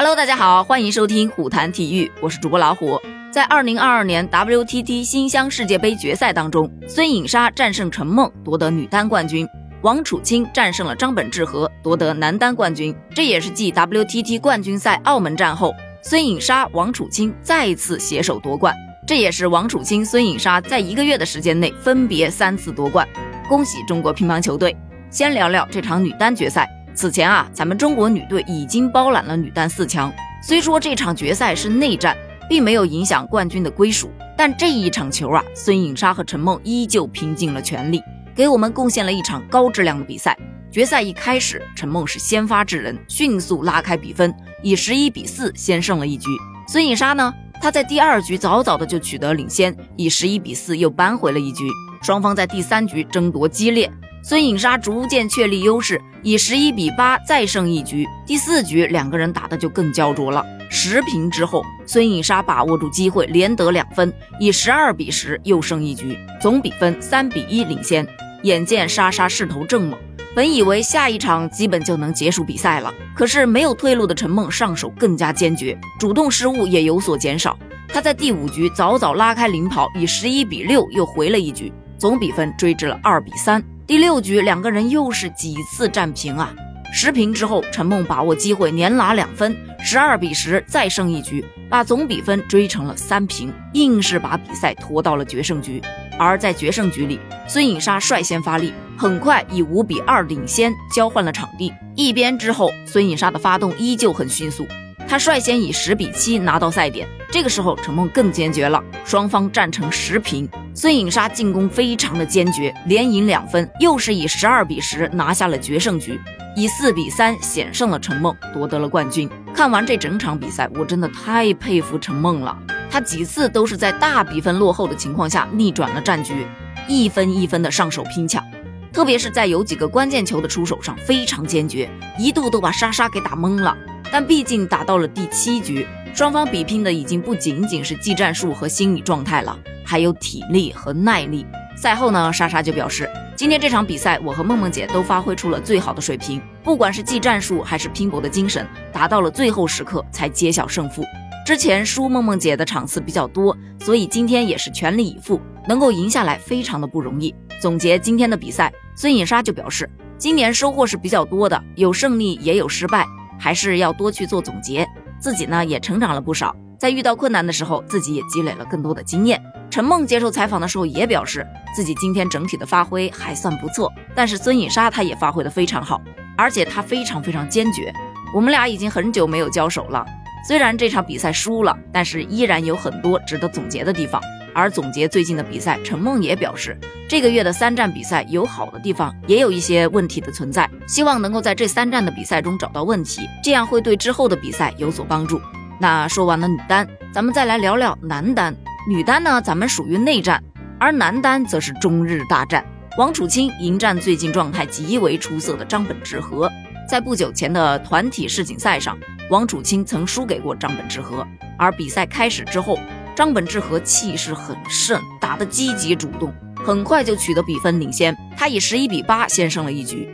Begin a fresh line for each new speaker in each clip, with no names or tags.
Hello，大家好，欢迎收听虎谈体育，我是主播老虎。在二零二二年 WTT 新乡世界杯决赛当中，孙颖莎战胜陈梦夺得女单冠军，王楚钦战胜了张本智和夺得男单冠军。这也是继 WTT 冠军赛澳门站后，孙颖莎、王楚钦再次携手夺冠。这也是王楚钦、孙颖莎在一个月的时间内分别三次夺冠，恭喜中国乒乓球队！先聊聊这场女单决赛。此前啊，咱们中国女队已经包揽了女单四强。虽说这场决赛是内战，并没有影响冠军的归属，但这一场球啊，孙颖莎和陈梦依旧拼尽了全力，给我们贡献了一场高质量的比赛。决赛一开始，陈梦是先发制人，迅速拉开比分，以十一比四先胜了一局。孙颖莎呢？她在第二局早早的就取得领先，以十一比四又扳回了一局。双方在第三局争夺激烈，孙颖莎逐渐确立优势，以十一比八再胜一局。第四局两个人打的就更焦灼了，十平之后，孙颖莎把握住机会，连得两分，以十二比十又胜一局，总比分三比一领先。眼见莎莎势头正猛。本以为下一场基本就能结束比赛了，可是没有退路的陈梦上手更加坚决，主动失误也有所减少。她在第五局早早拉开领跑，以十一比六又回了一局，总比分追至了二比三。第六局两个人又是几次战平啊！十平之后，陈梦把握机会连拿两分，十二比十再胜一局，把总比分追成了三平，硬是把比赛拖到了决胜局。而在决胜局里，孙颖莎率先发力。很快以五比二领先，交换了场地。一边之后，孙颖莎的发动依旧很迅速，她率先以十比七拿到赛点。这个时候，陈梦更坚决了，双方战成十平。孙颖莎进攻非常的坚决，连赢两分，又是以十二比十拿下了决胜局，以四比三险胜了陈梦，夺得了冠军。看完这整场比赛，我真的太佩服陈梦了，她几次都是在大比分落后的情况下逆转了战局，一分一分的上手拼抢。特别是在有几个关键球的出手上非常坚决，一度都把莎莎给打懵了。但毕竟打到了第七局，双方比拼的已经不仅仅是技战术和心理状态了，还有体力和耐力。赛后呢，莎莎就表示，今天这场比赛我和梦梦姐都发挥出了最好的水平，不管是技战术还是拼搏的精神，达到了最后时刻才揭晓胜负。之前输梦梦姐的场次比较多，所以今天也是全力以赴，能够赢下来非常的不容易。总结今天的比赛。孙颖莎就表示，今年收获是比较多的，有胜利也有失败，还是要多去做总结。自己呢也成长了不少，在遇到困难的时候，自己也积累了更多的经验。陈梦接受采访的时候也表示，自己今天整体的发挥还算不错，但是孙颖莎她也发挥的非常好，而且她非常非常坚决。我们俩已经很久没有交手了，虽然这场比赛输了，但是依然有很多值得总结的地方。而总结最近的比赛，陈梦也表示，这个月的三站比赛有好的地方，也有一些问题的存在，希望能够在这三站的比赛中找到问题，这样会对之后的比赛有所帮助。那说完了女单，咱们再来聊聊男单。女单呢，咱们属于内战，而男单则是中日大战。王楚钦迎战最近状态极为出色的张本智和，在不久前的团体世锦赛上，王楚钦曾输给过张本智和，而比赛开始之后。张本智和气势很盛，打得积极主动，很快就取得比分领先。他以十一比八先胜了一局，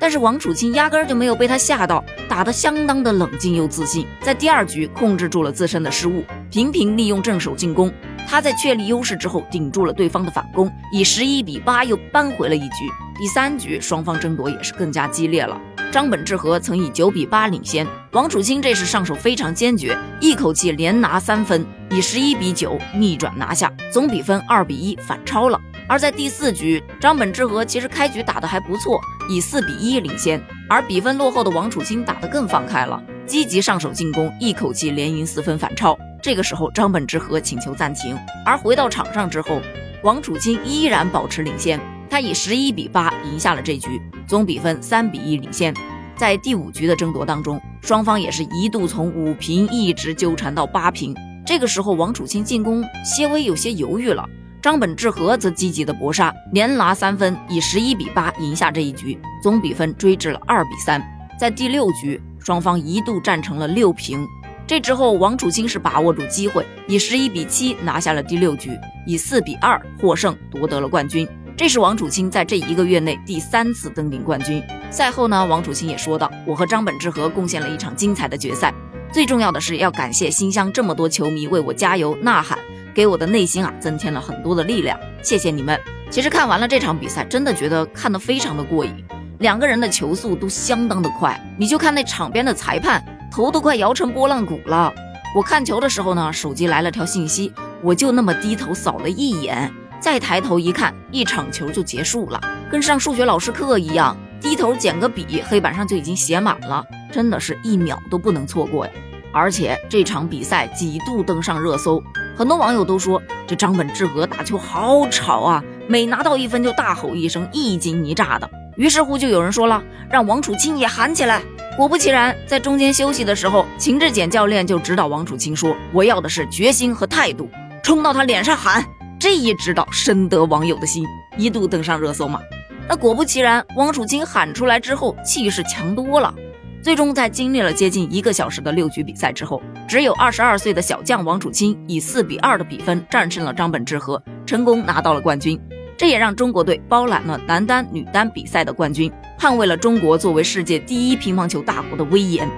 但是王楚钦压根儿就没有被他吓到，打得相当的冷静又自信，在第二局控制住了自身的失误，频频利用正手进攻。他在确立优势之后，顶住了对方的反攻，以十一比八又扳回了一局。第三局双方争夺也是更加激烈了。张本智和曾以九比八领先，王楚钦这时上手非常坚决，一口气连拿三分，以十一比九逆转拿下，总比分二比一反超了。而在第四局，张本智和其实开局打得还不错，以四比一领先，而比分落后的王楚钦打得更放开了，积极上手进攻，一口气连赢四分反超。这个时候，张本智和请求暂停，而回到场上之后，王楚钦依然保持领先。他以十一比八赢下了这局，总比分三比一领先。在第五局的争夺当中，双方也是一度从五平一直纠缠到八平。这个时候，王楚钦进攻些微有些犹豫了，张本智和则积极的搏杀，连拿三分，以十一比八赢下这一局，总比分追至了二比三。在第六局，双方一度战成了六平。这之后，王楚钦是把握住机会，以十一比七拿下了第六局，以四比二获胜，夺得了冠军。这是王楚钦在这一个月内第三次登顶冠军。赛后呢，王楚钦也说道：“我和张本智和贡献了一场精彩的决赛，最重要的是要感谢新乡这么多球迷为我加油呐喊，给我的内心啊增添了很多的力量，谢谢你们。其实看完了这场比赛，真的觉得看得非常的过瘾，两个人的球速都相当的快，你就看那场边的裁判头都快摇成拨浪鼓了。我看球的时候呢，手机来了条信息，我就那么低头扫了一眼，再抬头一看，一场球就结束了，跟上数学老师课一样，低头捡个笔，黑板上就已经写满了。真的是一秒都不能错过呀！而且这场比赛几度登上热搜，很多网友都说这张本智和打球好吵啊，每拿到一分就大吼一声，一惊一乍的。于是乎就有人说了，让王楚钦也喊起来。果不其然，在中间休息的时候，秦志简教练就指导王楚钦说：“我要的是决心和态度，冲到他脸上喊。”这一指导深得网友的心，一度登上热搜嘛。那果不其然，王楚钦喊出来之后，气势强多了。最终，在经历了接近一个小时的六局比赛之后，只有二十二岁的小将王楚钦以四比二的比分战胜了张本智和，成功拿到了冠军。这也让中国队包揽了男单、女单比赛的冠军，捍卫了中国作为世界第一乒乓球大国的威严。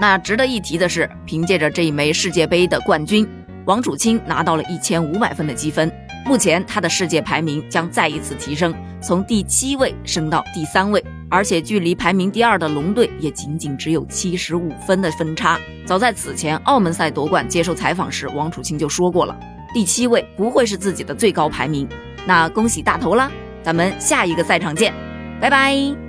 那值得一提的是，凭借着这一枚世界杯的冠军，王楚钦拿到了一千五百分的积分。目前他的世界排名将再一次提升，从第七位升到第三位。而且距离排名第二的龙队也仅仅只有七十五分的分差。早在此前澳门赛夺冠接受采访时，王楚钦就说过了，第七位不会是自己的最高排名。那恭喜大头啦！咱们下一个赛场见，拜拜。